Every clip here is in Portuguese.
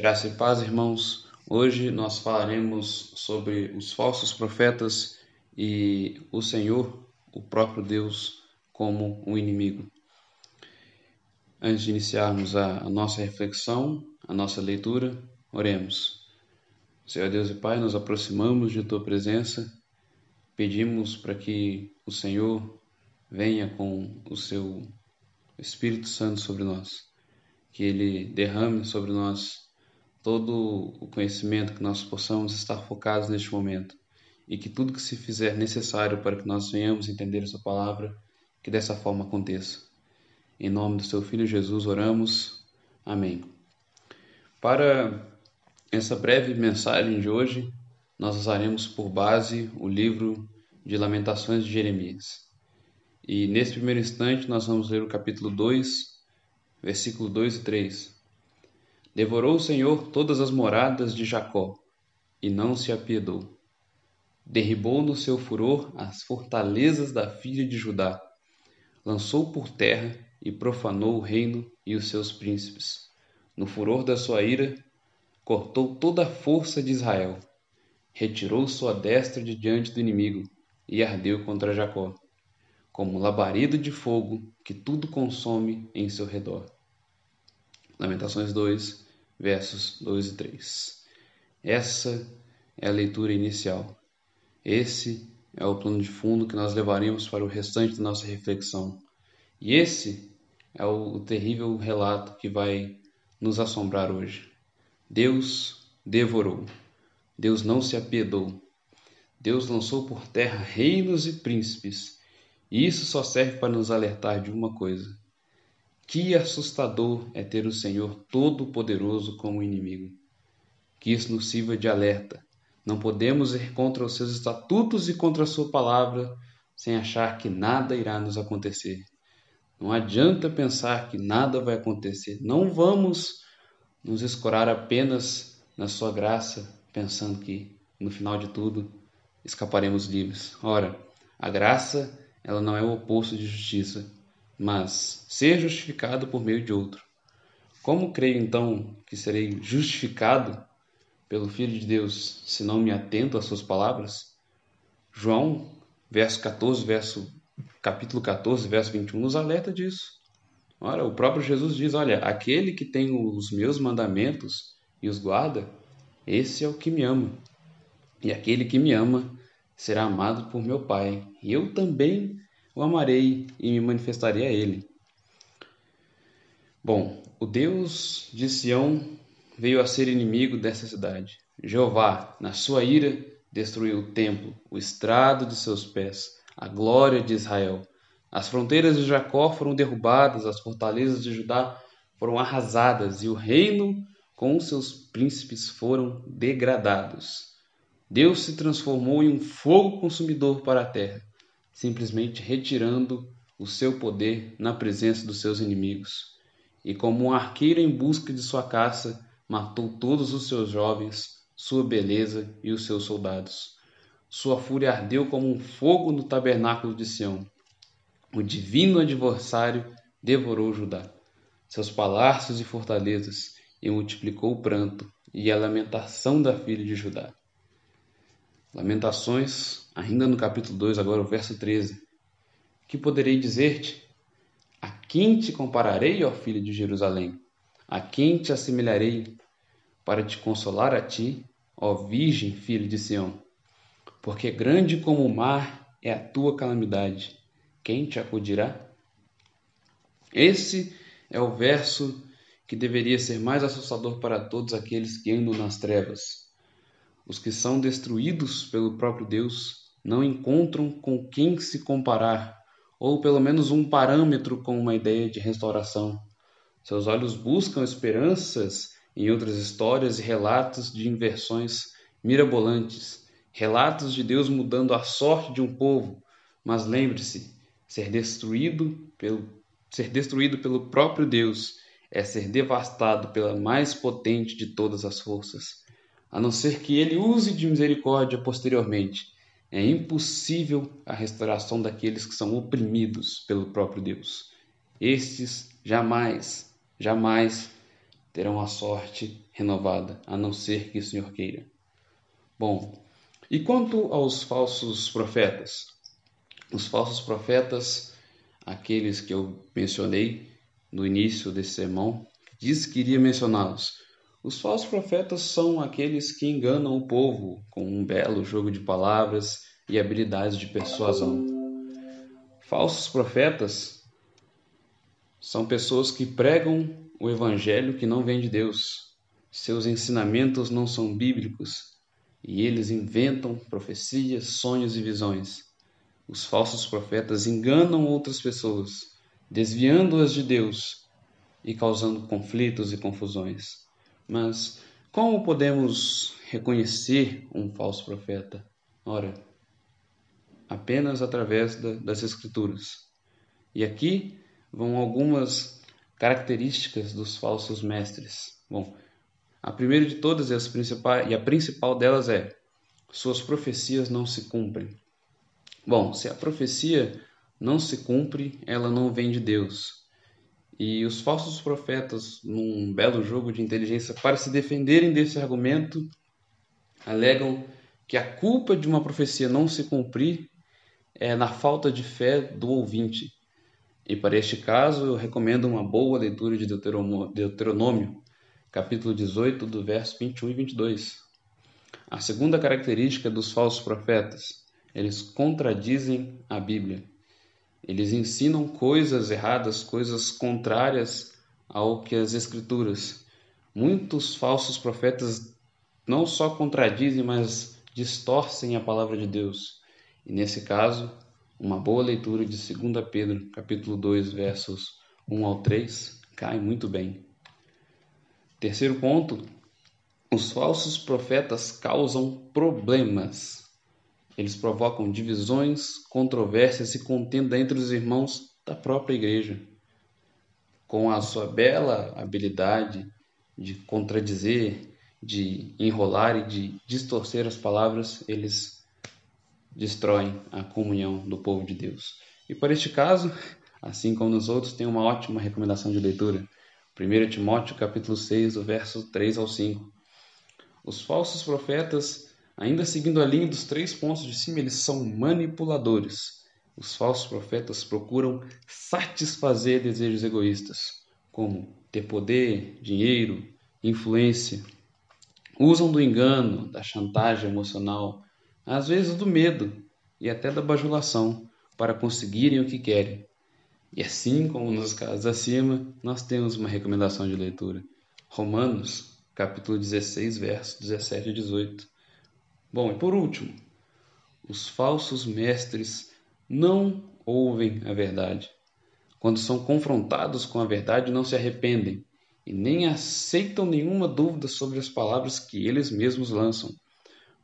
Graça e paz, irmãos. Hoje nós falaremos sobre os falsos profetas e o Senhor, o próprio Deus, como um inimigo. Antes de iniciarmos a, nossa reflexão, a nossa leitura, oremos. Senhor Deus e Pai, nos aproximamos de Tua presença, pedimos para que o Senhor venha com o Seu Espírito Santo sobre nós, que Ele derrame sobre nós todo o conhecimento que nós possamos estar focados neste momento e que tudo que se fizer necessário para que nós venhamos entender Sua palavra, que dessa forma aconteça. Em nome do Seu Filho Jesus oramos. Amém. Para essa breve mensagem de hoje, nós usaremos por base o livro de Lamentações de Jeremias. E nesse primeiro instante nós vamos ler o capítulo 2, versículo 2 e 3 Devorou o Senhor todas as moradas de Jacó, e não se apiedou. Derribou no seu furor as fortalezas da filha de Judá, lançou por terra e profanou o reino e os seus príncipes. No furor da sua ira, cortou toda a força de Israel, retirou sua destra de diante do inimigo e ardeu contra Jacó, como labareda de fogo que tudo consome em seu redor. Lamentações 2, versos 2 e 3. Essa é a leitura inicial. Esse é o plano de fundo que nós levaremos para o restante da nossa reflexão. E esse é o terrível relato que vai nos assombrar hoje. Deus devorou. Deus não se apiedou. Deus lançou por terra reinos e príncipes. E isso só serve para nos alertar de uma coisa: que assustador é ter o Senhor Todo-Poderoso como inimigo. Que isso nos sirva de alerta. Não podemos ir contra os seus estatutos e contra a sua palavra sem achar que nada irá nos acontecer. Não adianta pensar que nada vai acontecer. Não vamos nos escorar apenas na sua graça, pensando que no final de tudo escaparemos livres. Ora, a graça, ela não é o oposto de justiça mas ser justificado por meio de outro. Como creio então que serei justificado pelo Filho de Deus se não me atento às suas palavras? João, verso 14, verso, capítulo 14, verso 21, nos alerta disso. Ora, o próprio Jesus diz: Olha, aquele que tem os meus mandamentos e os guarda, esse é o que me ama. E aquele que me ama será amado por meu Pai. E eu também o amarei e me manifestarei a ele. Bom, o Deus de Sião veio a ser inimigo dessa cidade. Jeová, na sua ira, destruiu o templo, o estrado de seus pés, a glória de Israel. As fronteiras de Jacó foram derrubadas, as fortalezas de Judá foram arrasadas e o reino com seus príncipes foram degradados. Deus se transformou em um fogo consumidor para a terra simplesmente retirando o seu poder na presença dos seus inimigos. E como um arqueiro em busca de sua caça, matou todos os seus jovens, sua beleza e os seus soldados. Sua fúria ardeu como um fogo no tabernáculo de Sião. O divino adversário devorou Judá, seus palácios e fortalezas, e multiplicou o pranto e a lamentação da filha de Judá. Lamentações, ainda no capítulo 2, agora o verso 13. Que poderei dizer-te? A quem te compararei, ó filho de Jerusalém? A quem te assemelharei para te consolar a ti, ó virgem filho de Sião? Porque grande como o mar é a tua calamidade. Quem te acudirá? Esse é o verso que deveria ser mais assustador para todos aqueles que andam nas trevas os que são destruídos pelo próprio Deus não encontram com quem se comparar, ou pelo menos um parâmetro com uma ideia de restauração. Seus olhos buscam esperanças em outras histórias e relatos de inversões mirabolantes, relatos de Deus mudando a sorte de um povo. Mas lembre-se, ser destruído pelo ser destruído pelo próprio Deus é ser devastado pela mais potente de todas as forças a não ser que ele use de misericórdia posteriormente. É impossível a restauração daqueles que são oprimidos pelo próprio Deus. Estes jamais, jamais terão a sorte renovada, a não ser que o Senhor queira. Bom, e quanto aos falsos profetas? Os falsos profetas, aqueles que eu mencionei no início desse sermão, disse que iria mencioná-los. Os falsos profetas são aqueles que enganam o povo com um belo jogo de palavras e habilidades de persuasão. Falsos profetas são pessoas que pregam o evangelho que não vem de Deus. Seus ensinamentos não são bíblicos e eles inventam profecias, sonhos e visões. Os falsos profetas enganam outras pessoas, desviando-as de Deus e causando conflitos e confusões. Mas como podemos reconhecer um falso profeta? Ora, apenas através da, das Escrituras. E aqui vão algumas características dos falsos mestres. Bom, a primeira de todas e, as principais, e a principal delas é: suas profecias não se cumprem. Bom, se a profecia não se cumpre, ela não vem de Deus. E os falsos profetas, num belo jogo de inteligência, para se defenderem desse argumento, alegam que a culpa de uma profecia não se cumprir é na falta de fé do ouvinte. E para este caso, eu recomendo uma boa leitura de Deuteronômio, capítulo 18, do verso 21 e 22. A segunda característica dos falsos profetas, eles contradizem a Bíblia. Eles ensinam coisas erradas, coisas contrárias ao que as Escrituras. Muitos falsos profetas não só contradizem, mas distorcem a palavra de Deus. E nesse caso, uma boa leitura de 2 Pedro, capítulo 2, versos 1 ao 3, cai muito bem. Terceiro ponto, os falsos profetas causam problemas. Eles provocam divisões, controvérsias e contenda entre os irmãos da própria igreja. Com a sua bela habilidade de contradizer, de enrolar e de distorcer as palavras, eles destroem a comunhão do povo de Deus. E para este caso, assim como nos outros, tem uma ótima recomendação de leitura. 1 Timóteo capítulo 6, do verso 3 ao 5. Os falsos profetas Ainda seguindo a linha dos três pontos de cima, eles são manipuladores. Os falsos profetas procuram satisfazer desejos egoístas, como ter poder, dinheiro, influência. Usam do engano, da chantagem emocional, às vezes do medo e até da bajulação para conseguirem o que querem. E assim como nos casos acima, nós temos uma recomendação de leitura. Romanos, capítulo 16, versos 17 e 18. Bom, e por último, os falsos mestres não ouvem a verdade. Quando são confrontados com a verdade, não se arrependem e nem aceitam nenhuma dúvida sobre as palavras que eles mesmos lançam.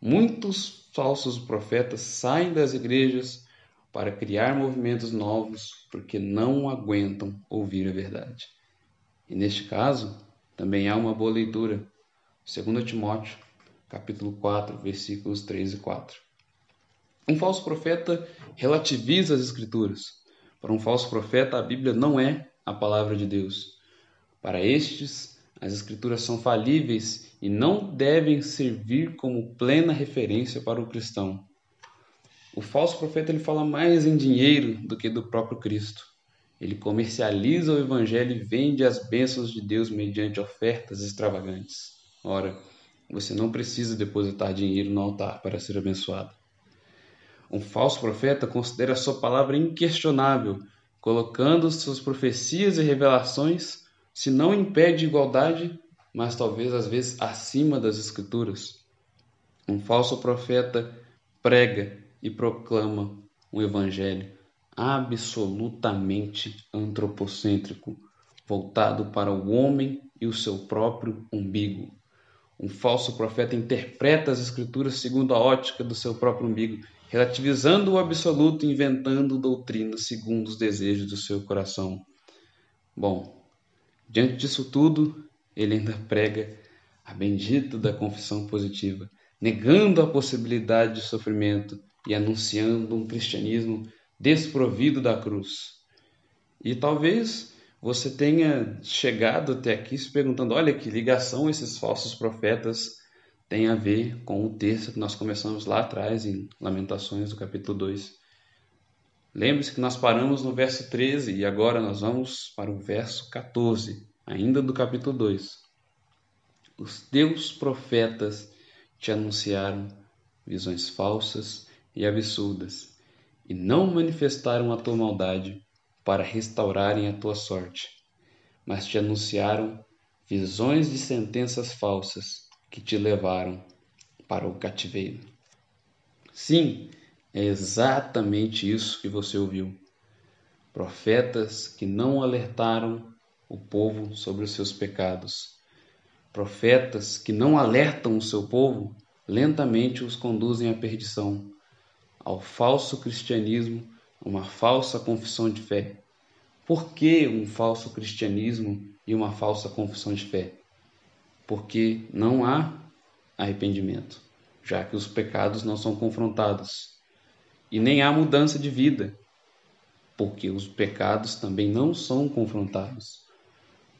Muitos falsos profetas saem das igrejas para criar movimentos novos porque não aguentam ouvir a verdade. E neste caso, também há uma boa leitura. 2 Timóteo capítulo 4, versículos 3 e 4. Um falso profeta relativiza as Escrituras. Para um falso profeta, a Bíblia não é a palavra de Deus. Para estes, as Escrituras são falíveis e não devem servir como plena referência para o cristão. O falso profeta ele fala mais em dinheiro do que do próprio Cristo. Ele comercializa o evangelho e vende as bênçãos de Deus mediante ofertas extravagantes. Ora, você não precisa depositar dinheiro no altar para ser abençoado. Um falso profeta considera sua palavra inquestionável, colocando suas profecias e revelações, se não em pé de igualdade, mas talvez às vezes acima das Escrituras. Um falso profeta prega e proclama um evangelho absolutamente antropocêntrico, voltado para o homem e o seu próprio umbigo. Um falso profeta interpreta as escrituras segundo a ótica do seu próprio umbigo, relativizando o absoluto inventando doutrinas segundo os desejos do seu coração. Bom, diante disso tudo, ele ainda prega a bendita da confissão positiva, negando a possibilidade de sofrimento e anunciando um cristianismo desprovido da cruz. E talvez você tenha chegado até aqui se perguntando: olha que ligação esses falsos profetas têm a ver com o texto que nós começamos lá atrás, em Lamentações, do capítulo 2. Lembre-se que nós paramos no verso 13 e agora nós vamos para o verso 14, ainda do capítulo 2. Os teus profetas te anunciaram visões falsas e absurdas, e não manifestaram a tua maldade para restaurarem a tua sorte, mas te anunciaram visões de sentenças falsas que te levaram para o cativeiro. Sim, é exatamente isso que você ouviu. Profetas que não alertaram o povo sobre os seus pecados. Profetas que não alertam o seu povo, lentamente os conduzem à perdição, ao falso cristianismo uma falsa confissão de fé. Por que um falso cristianismo e uma falsa confissão de fé? Porque não há arrependimento, já que os pecados não são confrontados. E nem há mudança de vida, porque os pecados também não são confrontados.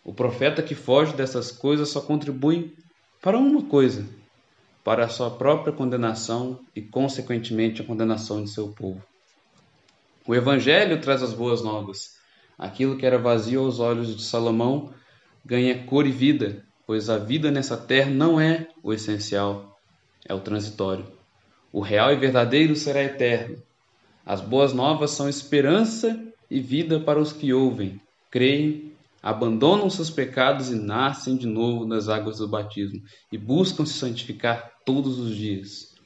O profeta que foge dessas coisas só contribui para uma coisa: para a sua própria condenação e, consequentemente, a condenação de seu povo. O Evangelho traz as boas novas. Aquilo que era vazio aos olhos de Salomão ganha cor e vida, pois a vida nessa terra não é o essencial, é o transitório. O real e verdadeiro será eterno. As boas novas são esperança e vida para os que ouvem, creem, abandonam seus pecados e nascem de novo nas águas do batismo e buscam se santificar todos os dias.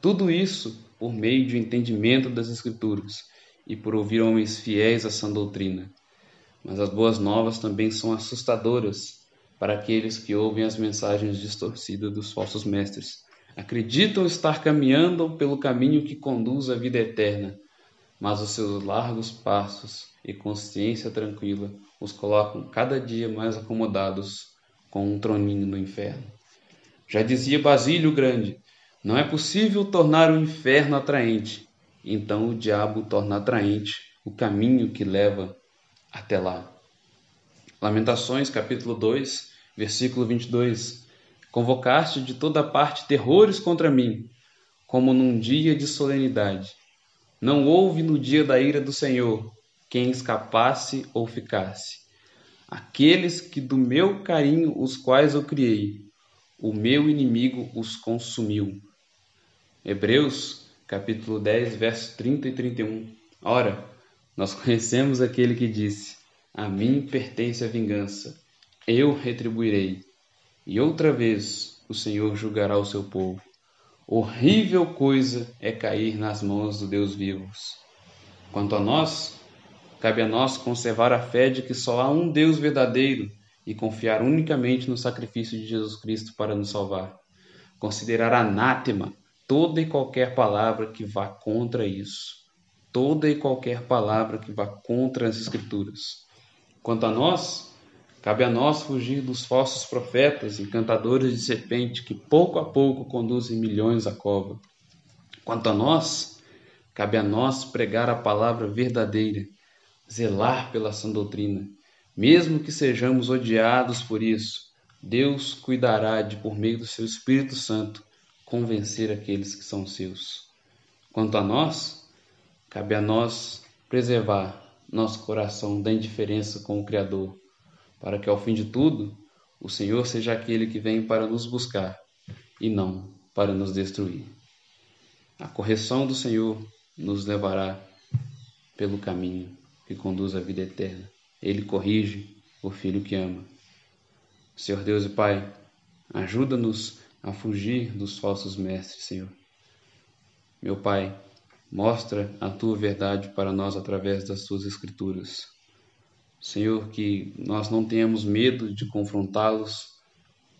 Tudo isso por meio do entendimento das Escrituras e por ouvir homens fiéis à sã doutrina. Mas as boas novas também são assustadoras para aqueles que ouvem as mensagens distorcidas dos falsos mestres. Acreditam estar caminhando pelo caminho que conduz à vida eterna, mas os seus largos passos e consciência tranquila os colocam cada dia mais acomodados com um troninho no inferno. Já dizia Basílio Grande: não é possível tornar o inferno atraente, então o diabo torna atraente o caminho que leva até lá. Lamentações, capítulo 2, versículo 22. Convocaste de toda parte terrores contra mim, como num dia de solenidade. Não houve no dia da ira do Senhor quem escapasse ou ficasse. Aqueles que do meu carinho os quais eu criei, o meu inimigo os consumiu. Hebreus capítulo 10, versos 30 e 31. Ora, nós conhecemos aquele que disse: A mim pertence a vingança, eu retribuirei. E outra vez o Senhor julgará o seu povo. Horrível coisa é cair nas mãos do Deus vivos. Quanto a nós, cabe a nós conservar a fé de que só há um Deus verdadeiro e confiar unicamente no sacrifício de Jesus Cristo para nos salvar. Considerar anátema toda e qualquer palavra que vá contra isso. Toda e qualquer palavra que vá contra as Escrituras. Quanto a nós, cabe a nós fugir dos falsos profetas, encantadores de serpente, que pouco a pouco conduzem milhões à cova. Quanto a nós, cabe a nós pregar a palavra verdadeira, zelar pela sã doutrina. Mesmo que sejamos odiados por isso, Deus cuidará de, por meio do seu Espírito Santo, convencer aqueles que são seus. Quanto a nós, cabe a nós preservar nosso coração da indiferença com o Criador, para que ao fim de tudo o Senhor seja aquele que vem para nos buscar e não para nos destruir. A correção do Senhor nos levará pelo caminho que conduz à vida eterna. Ele corrige o filho que ama. Senhor Deus e Pai, ajuda-nos a fugir dos falsos mestres, Senhor. Meu Pai, mostra a tua verdade para nós através das tuas escrituras. Senhor, que nós não tenhamos medo de confrontá-los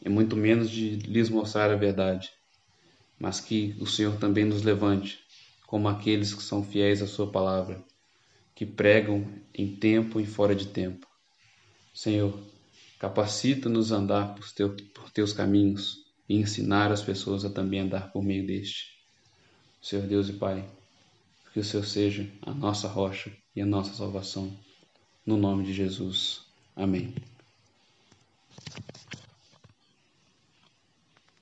e muito menos de lhes mostrar a verdade, mas que o Senhor também nos levante como aqueles que são fiéis à sua palavra, que pregam em tempo e fora de tempo. Senhor, capacita-nos a andar por, teu, por teus caminhos e ensinar as pessoas a também andar por meio deste. Senhor Deus e Pai, que o Senhor seja a nossa rocha e a nossa salvação. No nome de Jesus. Amém.